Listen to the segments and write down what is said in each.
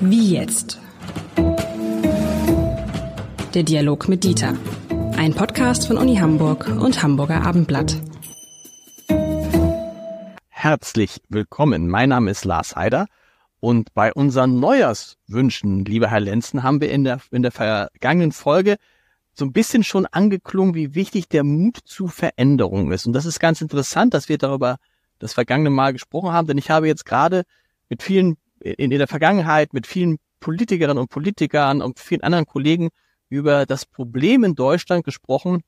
Wie jetzt? Der Dialog mit Dieter. Ein Podcast von Uni Hamburg und Hamburger Abendblatt. Herzlich willkommen. Mein Name ist Lars Heider und bei unseren Neujahrswünschen, lieber Herr Lenzen, haben wir in der, in der vergangenen Folge so ein bisschen schon angeklungen, wie wichtig der Mut zu Veränderung ist. Und das ist ganz interessant, dass wir darüber das vergangene Mal gesprochen haben, denn ich habe jetzt gerade mit vielen, in, in der Vergangenheit mit vielen Politikerinnen und Politikern und vielen anderen Kollegen über das Problem in Deutschland gesprochen,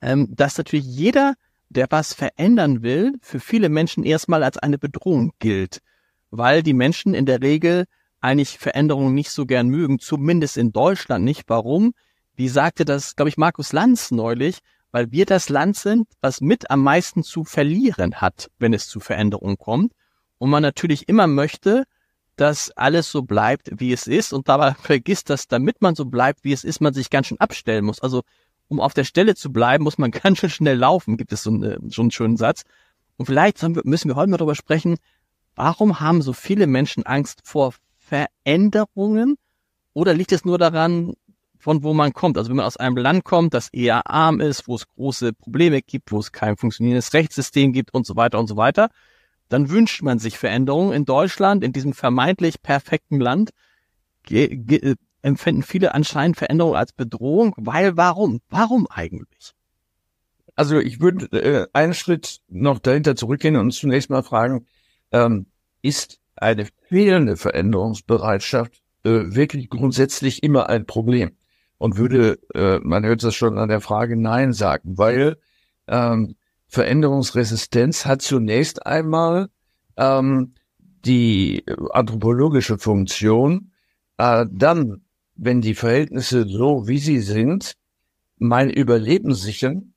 ähm, dass natürlich jeder, der was verändern will, für viele Menschen erstmal als eine Bedrohung gilt, weil die Menschen in der Regel eigentlich Veränderungen nicht so gern mögen, zumindest in Deutschland nicht. Warum? Wie sagte das, glaube ich, Markus Lanz neulich, weil wir das Land sind, was mit am meisten zu verlieren hat, wenn es zu Veränderungen kommt. Und man natürlich immer möchte, dass alles so bleibt, wie es ist und dabei vergisst, dass damit man so bleibt, wie es ist, man sich ganz schön abstellen muss. Also um auf der Stelle zu bleiben, muss man ganz schön schnell laufen, gibt es so, eine, so einen schönen Satz. Und vielleicht müssen wir heute mal darüber sprechen, warum haben so viele Menschen Angst vor Veränderungen? Oder liegt es nur daran, von wo man kommt. Also wenn man aus einem Land kommt, das eher arm ist, wo es große Probleme gibt, wo es kein funktionierendes Rechtssystem gibt und so weiter und so weiter, dann wünscht man sich Veränderungen. In Deutschland, in diesem vermeintlich perfekten Land, äh, empfinden viele anscheinend Veränderungen als Bedrohung, weil warum? Warum eigentlich? Also ich würde äh, einen Schritt noch dahinter zurückgehen und zunächst mal fragen, ähm, ist eine fehlende Veränderungsbereitschaft äh, wirklich grundsätzlich immer ein Problem? Und würde, äh, man hört das schon an der Frage Nein sagen, weil ähm, Veränderungsresistenz hat zunächst einmal ähm, die anthropologische Funktion, äh, dann, wenn die Verhältnisse so wie sie sind, mein Überleben sichern,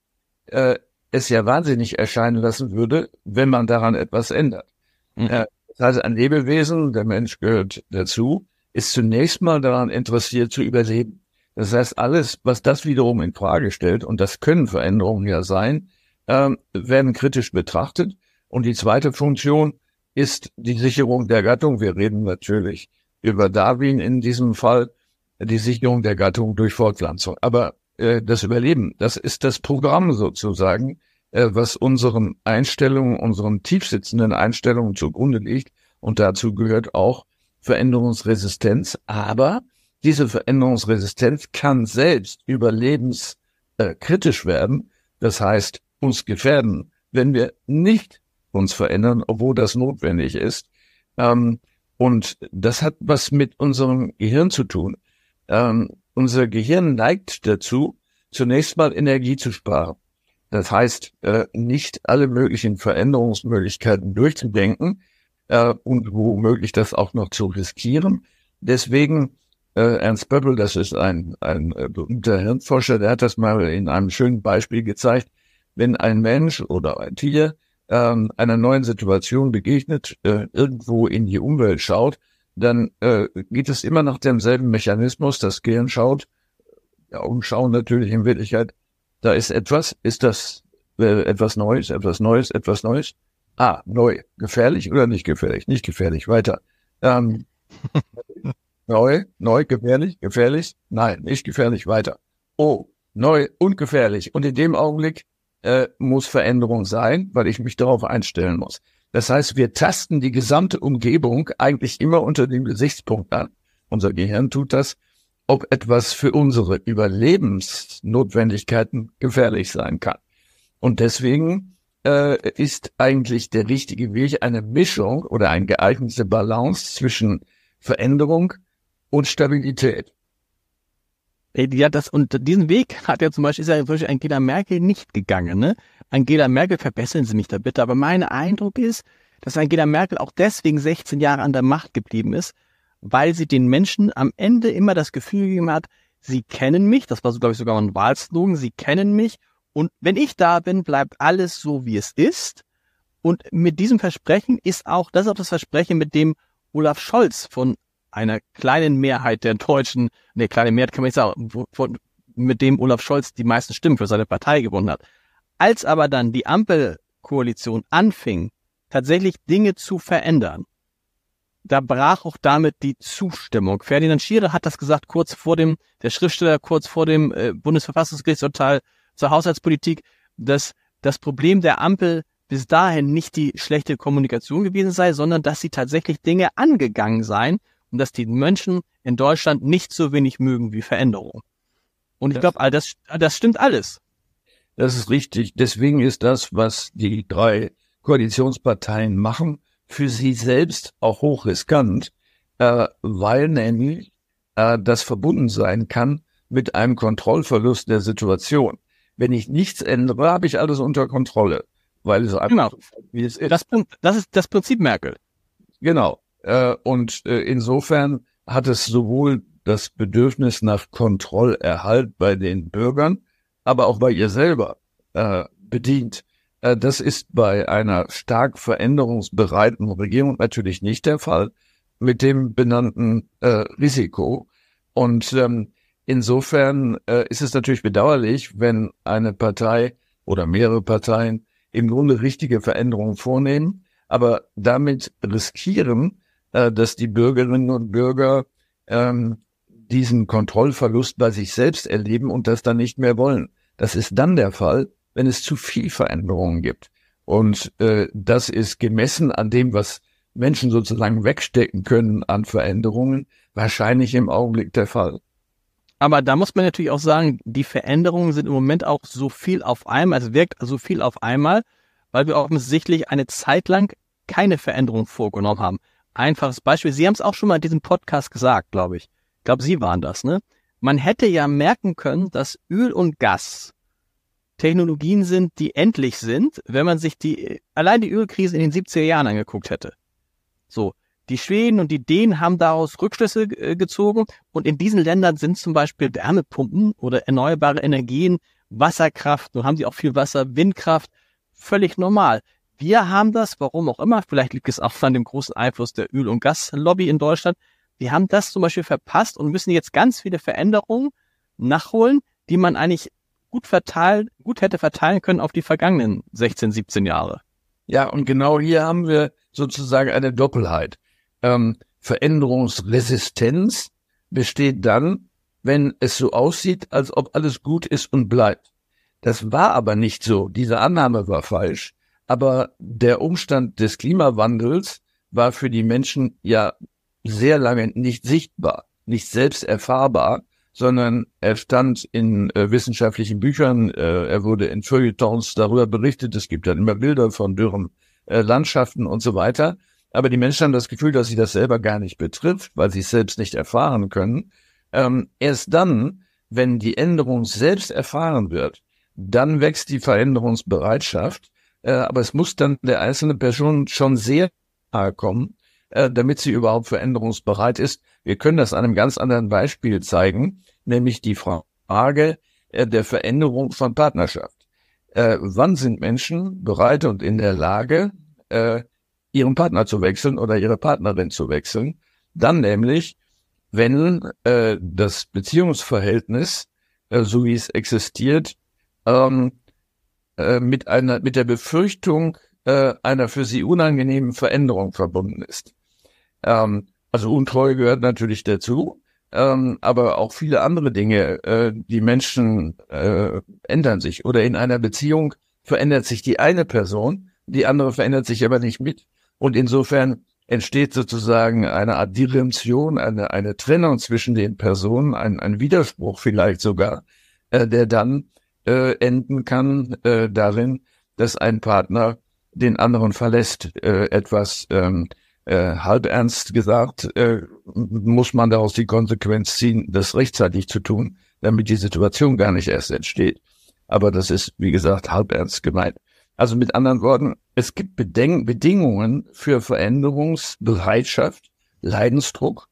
äh, es ja wahnsinnig erscheinen lassen würde, wenn man daran etwas ändert. Mhm. Äh, das heißt, ein Lebewesen, der Mensch gehört dazu, ist zunächst mal daran interessiert zu überleben. Das heißt, alles, was das wiederum in Frage stellt, und das können Veränderungen ja sein, äh, werden kritisch betrachtet. Und die zweite Funktion ist die Sicherung der Gattung. Wir reden natürlich über Darwin in diesem Fall, die Sicherung der Gattung durch Fortpflanzung. Aber äh, das Überleben, das ist das Programm sozusagen, äh, was unseren Einstellungen, unseren tiefsitzenden Einstellungen zugrunde liegt. Und dazu gehört auch Veränderungsresistenz. Aber diese Veränderungsresistenz kann selbst überlebenskritisch äh, werden, das heißt uns gefährden, wenn wir nicht uns verändern, obwohl das notwendig ist. Ähm, und das hat was mit unserem Gehirn zu tun. Ähm, unser Gehirn neigt dazu, zunächst mal Energie zu sparen. Das heißt, äh, nicht alle möglichen Veränderungsmöglichkeiten durchzudenken äh, und womöglich das auch noch zu riskieren. Deswegen Ernst Böbbel, das ist ein, ein äh, berühmter Hirnforscher, der hat das mal in einem schönen Beispiel gezeigt. Wenn ein Mensch oder ein Tier ähm, einer neuen Situation begegnet, äh, irgendwo in die Umwelt schaut, dann äh, geht es immer nach demselben Mechanismus. Das Gehirn schaut, die Augen schauen natürlich in Wirklichkeit, da ist etwas, ist das äh, etwas Neues, etwas Neues, etwas Neues? Ah, neu. Gefährlich oder nicht gefährlich? Nicht gefährlich. Weiter. Ähm, Neu, neu, gefährlich, gefährlich. Nein, nicht gefährlich, weiter. Oh, neu und gefährlich. Und in dem Augenblick äh, muss Veränderung sein, weil ich mich darauf einstellen muss. Das heißt, wir tasten die gesamte Umgebung eigentlich immer unter dem Gesichtspunkt an. Unser Gehirn tut das, ob etwas für unsere Überlebensnotwendigkeiten gefährlich sein kann. Und deswegen äh, ist eigentlich der richtige Weg eine Mischung oder eine geeignete Balance zwischen Veränderung und Stabilität. Ja, das, und diesen Weg hat ja zum Beispiel, ist ja zum Beispiel Angela Merkel nicht gegangen, ne? Angela Merkel, verbessern Sie mich da bitte, aber mein Eindruck ist, dass Angela Merkel auch deswegen 16 Jahre an der Macht geblieben ist, weil sie den Menschen am Ende immer das Gefühl gegeben hat, sie kennen mich, das war so, glaube ich, sogar ein Wahlslogan, sie kennen mich und wenn ich da bin, bleibt alles so, wie es ist. Und mit diesem Versprechen ist auch, das ist auch das Versprechen, mit dem Olaf Scholz von einer kleinen Mehrheit der Deutschen, ne, kleine Mehrheit kann man nicht sagen, mit dem Olaf Scholz die meisten Stimmen für seine Partei gewonnen hat. Als aber dann die Ampelkoalition anfing, tatsächlich Dinge zu verändern, da brach auch damit die Zustimmung. Ferdinand Schiere hat das gesagt kurz vor dem, der Schriftsteller kurz vor dem äh, Bundesverfassungsgerichtsurteil zur Haushaltspolitik, dass das Problem der Ampel bis dahin nicht die schlechte Kommunikation gewesen sei, sondern dass sie tatsächlich Dinge angegangen seien und dass die Menschen in Deutschland nicht so wenig mögen wie Veränderung. Und ich glaube, all das, das stimmt alles. Das ist richtig. Deswegen ist das, was die drei Koalitionsparteien machen, für sie selbst auch hochriskant, äh, weil nämlich äh, das verbunden sein kann mit einem Kontrollverlust der Situation. Wenn ich nichts ändere, habe ich alles unter Kontrolle, weil es einfach genau. wie es ist. Das, das ist das Prinzip Merkel. Genau. Äh, und äh, insofern hat es sowohl das Bedürfnis nach Kontrollerhalt bei den Bürgern, aber auch bei ihr selber äh, bedient. Das ist bei einer stark veränderungsbereiten Regierung natürlich nicht der Fall mit dem benannten äh, Risiko. Und ähm, insofern äh, ist es natürlich bedauerlich, wenn eine Partei oder mehrere Parteien im Grunde richtige Veränderungen vornehmen, aber damit riskieren, äh, dass die Bürgerinnen und Bürger ähm, diesen Kontrollverlust bei sich selbst erleben und das dann nicht mehr wollen. Das ist dann der Fall, wenn es zu viel Veränderungen gibt. Und äh, das ist gemessen an dem, was Menschen sozusagen wegstecken können an Veränderungen, wahrscheinlich im Augenblick der Fall. Aber da muss man natürlich auch sagen, die Veränderungen sind im Moment auch so viel auf einmal, es wirkt so viel auf einmal, weil wir offensichtlich eine Zeit lang keine Veränderung vorgenommen haben. Einfaches Beispiel, Sie haben es auch schon mal in diesem Podcast gesagt, glaube ich. Ich glaube, Sie waren das, ne? Man hätte ja merken können, dass Öl und Gas Technologien sind, die endlich sind, wenn man sich die, allein die Ölkrise in den 70er Jahren angeguckt hätte. So. Die Schweden und die Dänen haben daraus Rückschlüsse äh, gezogen und in diesen Ländern sind zum Beispiel Wärmepumpen oder erneuerbare Energien, Wasserkraft, nun haben sie auch viel Wasser, Windkraft, völlig normal. Wir haben das, warum auch immer, vielleicht liegt es auch an dem großen Einfluss der Öl- und Gaslobby in Deutschland. Wir haben das zum Beispiel verpasst und müssen jetzt ganz viele Veränderungen nachholen, die man eigentlich gut verteilt, gut hätte verteilen können auf die vergangenen 16, 17 Jahre. Ja, und genau hier haben wir sozusagen eine Doppelheit. Ähm, Veränderungsresistenz besteht dann, wenn es so aussieht, als ob alles gut ist und bleibt. Das war aber nicht so. Diese Annahme war falsch. Aber der Umstand des Klimawandels war für die Menschen ja sehr lange nicht sichtbar, nicht selbst erfahrbar sondern er stand in äh, wissenschaftlichen Büchern, äh, er wurde in Feuilletons darüber berichtet, es gibt dann immer Bilder von dürren äh, Landschaften und so weiter. Aber die Menschen haben das Gefühl, dass sie das selber gar nicht betrifft, weil sie es selbst nicht erfahren können. Ähm, erst dann, wenn die Änderung selbst erfahren wird, dann wächst die Veränderungsbereitschaft. Äh, aber es muss dann der einzelne Person schon sehr nahe kommen, äh, damit sie überhaupt veränderungsbereit ist. Wir können das an einem ganz anderen Beispiel zeigen, nämlich die Frage äh, der Veränderung von Partnerschaft. Wann sind Menschen bereit und in der Lage, ihren Partner zu wechseln oder ihre Partnerin zu wechseln? Dann nämlich, wenn das Beziehungsverhältnis, so wie es existiert, ähm, äh, mit einer mit der Befürchtung äh, einer für sie unangenehmen Veränderung verbunden ist. Ähm, also Untreue gehört natürlich dazu, ähm, aber auch viele andere Dinge. Äh, die Menschen äh, ändern sich oder in einer Beziehung verändert sich die eine Person, die andere verändert sich aber nicht mit. Und insofern entsteht sozusagen eine Art Diremption, eine, eine Trennung zwischen den Personen, ein, ein Widerspruch vielleicht sogar, äh, der dann äh, enden kann äh, darin, dass ein Partner den anderen verlässt, äh, etwas ähm, äh, halb ernst gesagt, äh, muss man daraus die Konsequenz ziehen, das rechtzeitig zu tun, damit die Situation gar nicht erst entsteht. Aber das ist, wie gesagt, halb ernst gemeint. Also mit anderen Worten, es gibt Beden Bedingungen für Veränderungsbereitschaft, Leidensdruck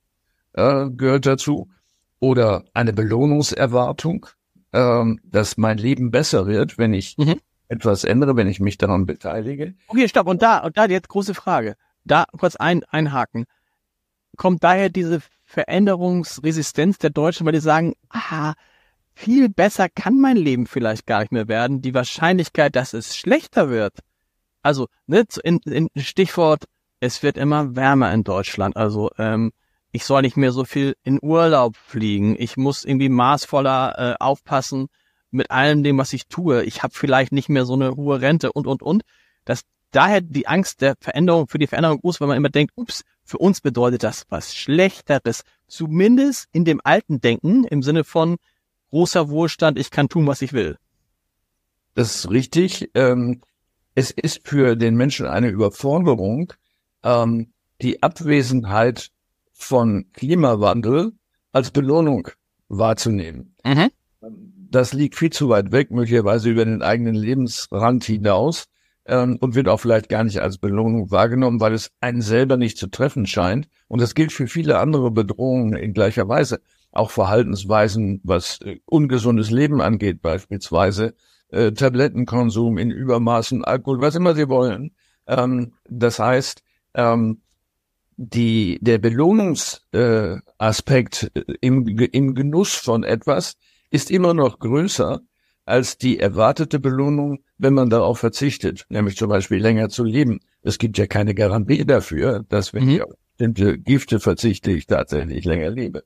äh, gehört dazu, oder eine Belohnungserwartung, äh, dass mein Leben besser wird, wenn ich mhm. etwas ändere, wenn ich mich daran beteilige. Okay, stopp. Und da, und da jetzt große Frage da kurz ein, einhaken. Kommt daher diese Veränderungsresistenz der Deutschen, weil die sagen, ah, viel besser kann mein Leben vielleicht gar nicht mehr werden. Die Wahrscheinlichkeit, dass es schlechter wird, Also, ne, in, in Stichwort, es wird immer wärmer in Deutschland. Also, ähm, ich soll nicht mehr so viel in Urlaub fliegen. Ich muss irgendwie maßvoller äh, aufpassen mit allem dem, was ich tue. Ich habe vielleicht nicht mehr so eine hohe Rente und, und, und. Das, daher die Angst der Veränderung, für die Veränderung groß, weil man immer denkt, ups, für uns bedeutet das was Schlechteres. Zumindest in dem alten Denken im Sinne von großer Wohlstand, ich kann tun, was ich will. Das ist richtig. Ähm, es ist für den Menschen eine Überforderung, ähm, die Abwesenheit von Klimawandel als Belohnung wahrzunehmen. Mhm. Das liegt viel zu weit weg, möglicherweise über den eigenen Lebensrand hinaus ähm, und wird auch vielleicht gar nicht als Belohnung wahrgenommen, weil es einen selber nicht zu treffen scheint. Und das gilt für viele andere Bedrohungen in gleicher Weise. Auch Verhaltensweisen, was äh, ungesundes Leben angeht, beispielsweise äh, Tablettenkonsum in Übermaßen, Alkohol, was immer sie wollen. Ähm, das heißt, ähm, die, der Belohnungsaspekt äh, im, im Genuss von etwas ist immer noch größer als die erwartete Belohnung, wenn man darauf verzichtet, nämlich zum Beispiel länger zu leben. Es gibt ja keine Garantie dafür, dass wenn mhm. ich auf bestimmte Gifte verzichte, ich tatsächlich länger lebe.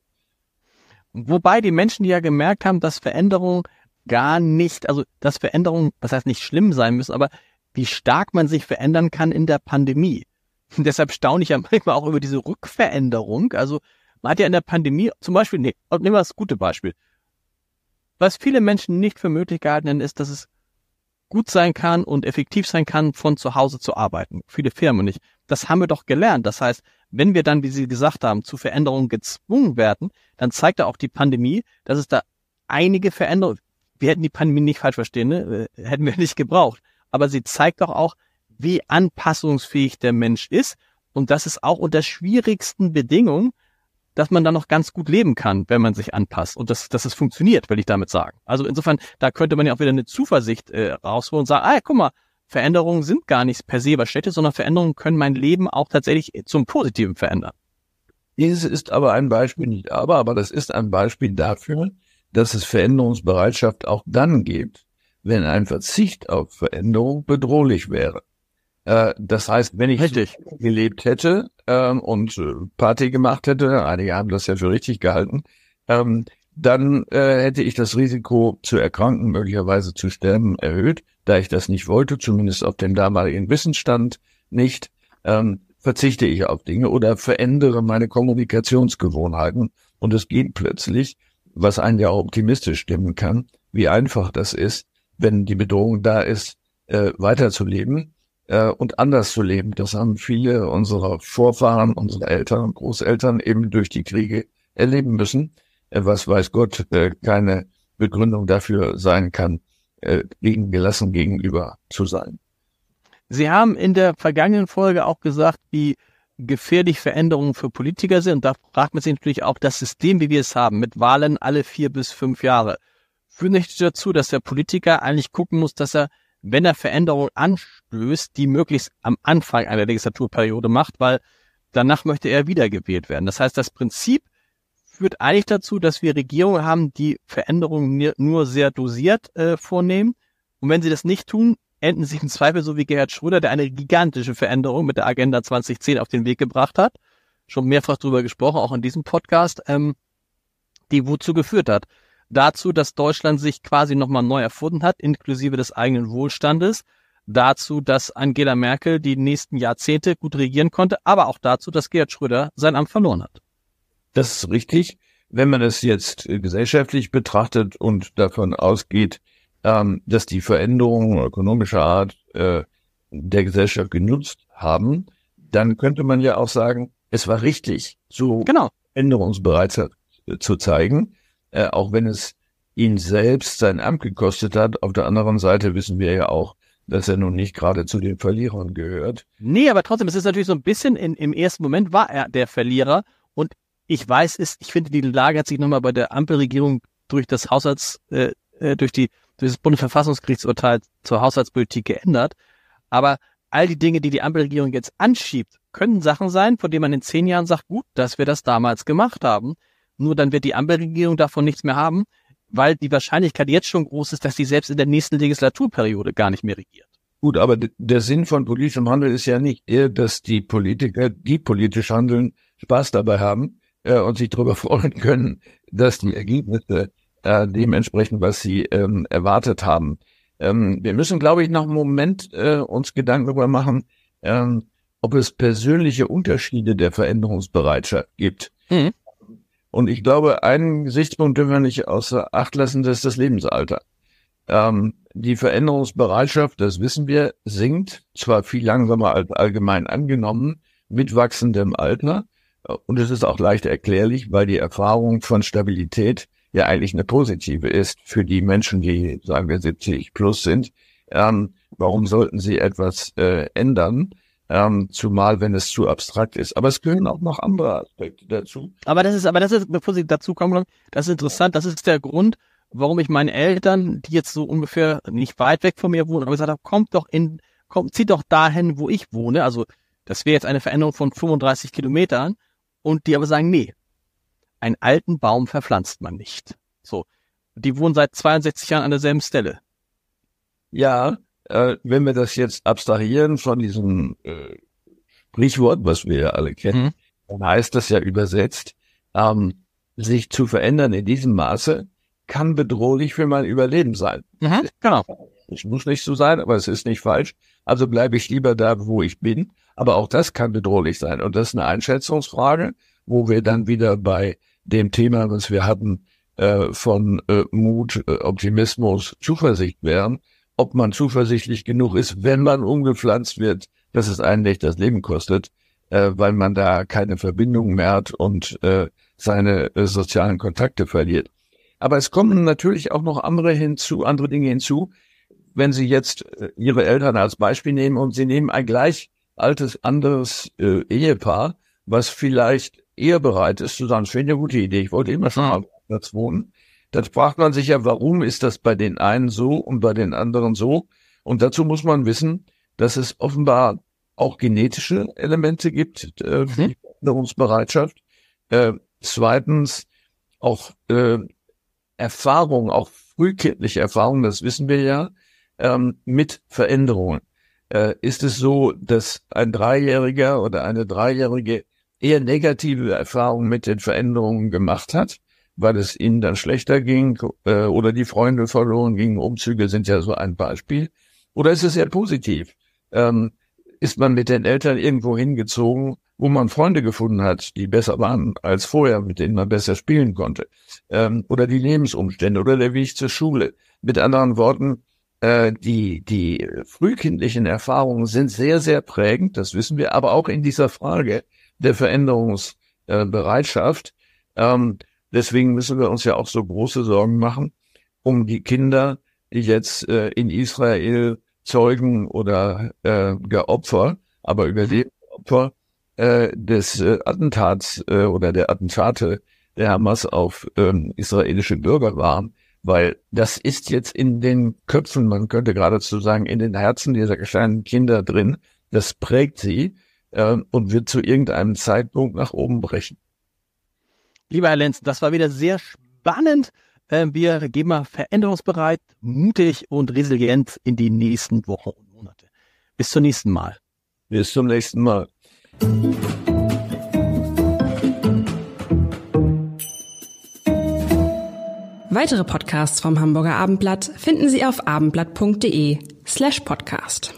Wobei die Menschen ja gemerkt haben, dass Veränderungen gar nicht, also dass Veränderungen, was heißt nicht schlimm sein müssen, aber wie stark man sich verändern kann in der Pandemie. Deshalb staune ich ja manchmal auch über diese Rückveränderung. Also man hat ja in der Pandemie zum Beispiel, nee, nehmen wir das gute Beispiel. Was viele Menschen nicht für möglich gehalten haben, ist, dass es gut sein kann und effektiv sein kann, von zu Hause zu arbeiten. Viele Firmen nicht. Das haben wir doch gelernt. Das heißt, wenn wir dann, wie Sie gesagt haben, zu Veränderungen gezwungen werden, dann zeigt da auch die Pandemie, dass es da einige Veränderungen, wir hätten die Pandemie nicht falsch verstehen, ne? Äh, hätten wir nicht gebraucht. Aber sie zeigt doch auch, wie anpassungsfähig der Mensch ist und dass es auch unter schwierigsten Bedingungen, dass man da noch ganz gut leben kann, wenn man sich anpasst und dass, dass es funktioniert, will ich damit sagen. Also insofern, da könnte man ja auch wieder eine Zuversicht äh, rausholen und sagen, ah, guck mal, Veränderungen sind gar nicht per se was Schlechtes, sondern Veränderungen können mein Leben auch tatsächlich zum Positiven verändern. Dieses ist aber ein Beispiel, nicht aber, aber das ist ein Beispiel dafür, dass es Veränderungsbereitschaft auch dann gibt, wenn ein Verzicht auf Veränderung bedrohlich wäre. Äh, das heißt, wenn ich richtig. gelebt hätte ähm, und Party gemacht hätte, einige haben das ja für richtig gehalten, ähm, dann äh, hätte ich das Risiko zu erkranken, möglicherweise zu sterben, erhöht. Da ich das nicht wollte, zumindest auf dem damaligen Wissensstand nicht, ähm, verzichte ich auf Dinge oder verändere meine Kommunikationsgewohnheiten. Und es geht plötzlich, was einen ja auch optimistisch stimmen kann, wie einfach das ist, wenn die Bedrohung da ist, äh, weiterzuleben äh, und anders zu leben. Das haben viele unserer Vorfahren, unsere Eltern und Großeltern eben durch die Kriege erleben müssen, äh, was weiß Gott äh, keine Begründung dafür sein kann, äh, gelassen gegenüber zu sein. Sie haben in der vergangenen Folge auch gesagt, wie gefährlich Veränderungen für Politiker sind. Und da fragt man sich natürlich auch, das System, wie wir es haben, mit Wahlen alle vier bis fünf Jahre, führt nicht dazu, dass der Politiker eigentlich gucken muss, dass er wenn er Veränderungen anstößt, die möglichst am Anfang einer Legislaturperiode macht, weil danach möchte er wiedergewählt werden. Das heißt, das Prinzip führt eigentlich dazu, dass wir Regierungen haben, die Veränderungen nur sehr dosiert äh, vornehmen. Und wenn sie das nicht tun, enden sie im Zweifel so wie Gerhard Schröder, der eine gigantische Veränderung mit der Agenda 2010 auf den Weg gebracht hat. Schon mehrfach drüber gesprochen, auch in diesem Podcast, ähm, die wozu geführt hat dazu, dass Deutschland sich quasi nochmal neu erfunden hat, inklusive des eigenen Wohlstandes, dazu, dass Angela Merkel die nächsten Jahrzehnte gut regieren konnte, aber auch dazu, dass Gerhard Schröder sein Amt verloren hat. Das ist richtig. Wenn man es jetzt gesellschaftlich betrachtet und davon ausgeht, ähm, dass die Veränderungen ökonomischer Art äh, der Gesellschaft genutzt haben, dann könnte man ja auch sagen, es war richtig, so genau. Änderungsbereitschaft zu zeigen äh, auch wenn es ihn selbst sein Amt gekostet hat. Auf der anderen Seite wissen wir ja auch, dass er nun nicht gerade zu den Verlierern gehört. Nee, aber trotzdem, es ist natürlich so ein bisschen, in, im ersten Moment war er der Verlierer und ich weiß es, ich finde, die Lage hat sich nochmal bei der Ampelregierung durch das Haushalts, äh, äh, durch die, durch das Bundesverfassungsgerichtsurteil zur Haushaltspolitik geändert. Aber all die Dinge, die die Ampelregierung jetzt anschiebt, können Sachen sein, von denen man in zehn Jahren sagt, gut, dass wir das damals gemacht haben. Nur dann wird die Ampelregierung davon nichts mehr haben, weil die Wahrscheinlichkeit jetzt schon groß ist, dass sie selbst in der nächsten Legislaturperiode gar nicht mehr regiert. Gut, aber der Sinn von politischem Handeln ist ja nicht eher, dass die Politiker, die politisch handeln, Spaß dabei haben äh, und sich darüber freuen können, dass die Ergebnisse äh, dementsprechend, was sie ähm, erwartet haben. Ähm, wir müssen, glaube ich, noch einen Moment äh, uns Gedanken darüber machen, ähm, ob es persönliche Unterschiede der Veränderungsbereitschaft gibt. Mhm. Und ich glaube, einen Gesichtspunkt dürfen wir nicht außer Acht lassen, das ist das Lebensalter. Ähm, die Veränderungsbereitschaft, das wissen wir, sinkt, zwar viel langsamer als allgemein angenommen, mit wachsendem Alter. Und es ist auch leicht erklärlich, weil die Erfahrung von Stabilität ja eigentlich eine positive ist für die Menschen, die, sagen wir, 70 plus sind. Ähm, warum sollten sie etwas äh, ändern? Ähm, zumal wenn es zu abstrakt ist. Aber es gehören auch noch andere Aspekte dazu. Aber das ist, aber das ist, bevor Sie dazu kommen, das ist interessant. Das ist der Grund, warum ich meinen Eltern, die jetzt so ungefähr nicht weit weg von mir wohnen, aber gesagt habe, kommt doch in, kommt, zieht doch dahin, wo ich wohne. Also das wäre jetzt eine Veränderung von 35 Kilometern. Und die aber sagen, nee, einen alten Baum verpflanzt man nicht. So. Die wohnen seit 62 Jahren an derselben Stelle. Ja, äh, wenn wir das jetzt abstrahieren von diesem äh, Sprichwort, was wir ja alle kennen, mhm. dann heißt das ja übersetzt, ähm, sich zu verändern in diesem Maße kann bedrohlich für mein Überleben sein. Mhm, genau. Es muss nicht so sein, aber es ist nicht falsch. Also bleibe ich lieber da, wo ich bin. Aber auch das kann bedrohlich sein. Und das ist eine Einschätzungsfrage, wo wir dann wieder bei dem Thema, was wir hatten, äh, von äh, Mut, äh, Optimismus, Zuversicht wären, ob man zuversichtlich genug ist, wenn man umgepflanzt wird, dass es eigentlich das Leben kostet, äh, weil man da keine Verbindung mehr hat und äh, seine äh, sozialen Kontakte verliert. Aber es kommen natürlich auch noch andere hinzu, andere Dinge hinzu. Wenn Sie jetzt äh, Ihre Eltern als Beispiel nehmen und Sie nehmen ein gleich altes anderes äh, Ehepaar, was vielleicht eher bereit ist zu sagen, das wäre eine gute Idee, ich wollte immer schon mal Platz wohnen. Dann fragt man sich ja, warum ist das bei den einen so und bei den anderen so? Und dazu muss man wissen, dass es offenbar auch genetische Elemente gibt, äh, mhm. die Veränderungsbereitschaft. Äh, zweitens auch äh, Erfahrung, auch frühkindliche Erfahrung, das wissen wir ja, ähm, mit Veränderungen. Äh, ist es so, dass ein Dreijähriger oder eine Dreijährige eher negative Erfahrungen mit den Veränderungen gemacht hat? Weil es ihnen dann schlechter ging äh, oder die Freunde verloren gingen. Umzüge sind ja so ein Beispiel. Oder ist es eher positiv? Ähm, ist man mit den Eltern irgendwo hingezogen, wo man Freunde gefunden hat, die besser waren als vorher, mit denen man besser spielen konnte? Ähm, oder die Lebensumstände oder der Weg zur Schule. Mit anderen Worten, äh, die, die frühkindlichen Erfahrungen sind sehr, sehr prägend, das wissen wir, aber auch in dieser Frage der Veränderungsbereitschaft. Ähm, Deswegen müssen wir uns ja auch so große Sorgen machen um die Kinder, die jetzt äh, in Israel Zeugen oder äh, der Opfer, aber überlebende Opfer äh, des äh, Attentats äh, oder der Attentate der Hamas auf ähm, israelische Bürger waren, weil das ist jetzt in den Köpfen, man könnte geradezu sagen, in den Herzen dieser kleinen Kinder drin. Das prägt sie äh, und wird zu irgendeinem Zeitpunkt nach oben brechen. Lieber Herr Lenz, das war wieder sehr spannend. Ähm, wir gehen mal veränderungsbereit, mutig und resilient in die nächsten Wochen und Monate. Bis zum nächsten Mal. Bis zum nächsten Mal. Weitere Podcasts vom Hamburger Abendblatt finden Sie auf abendblatt.de slash podcast.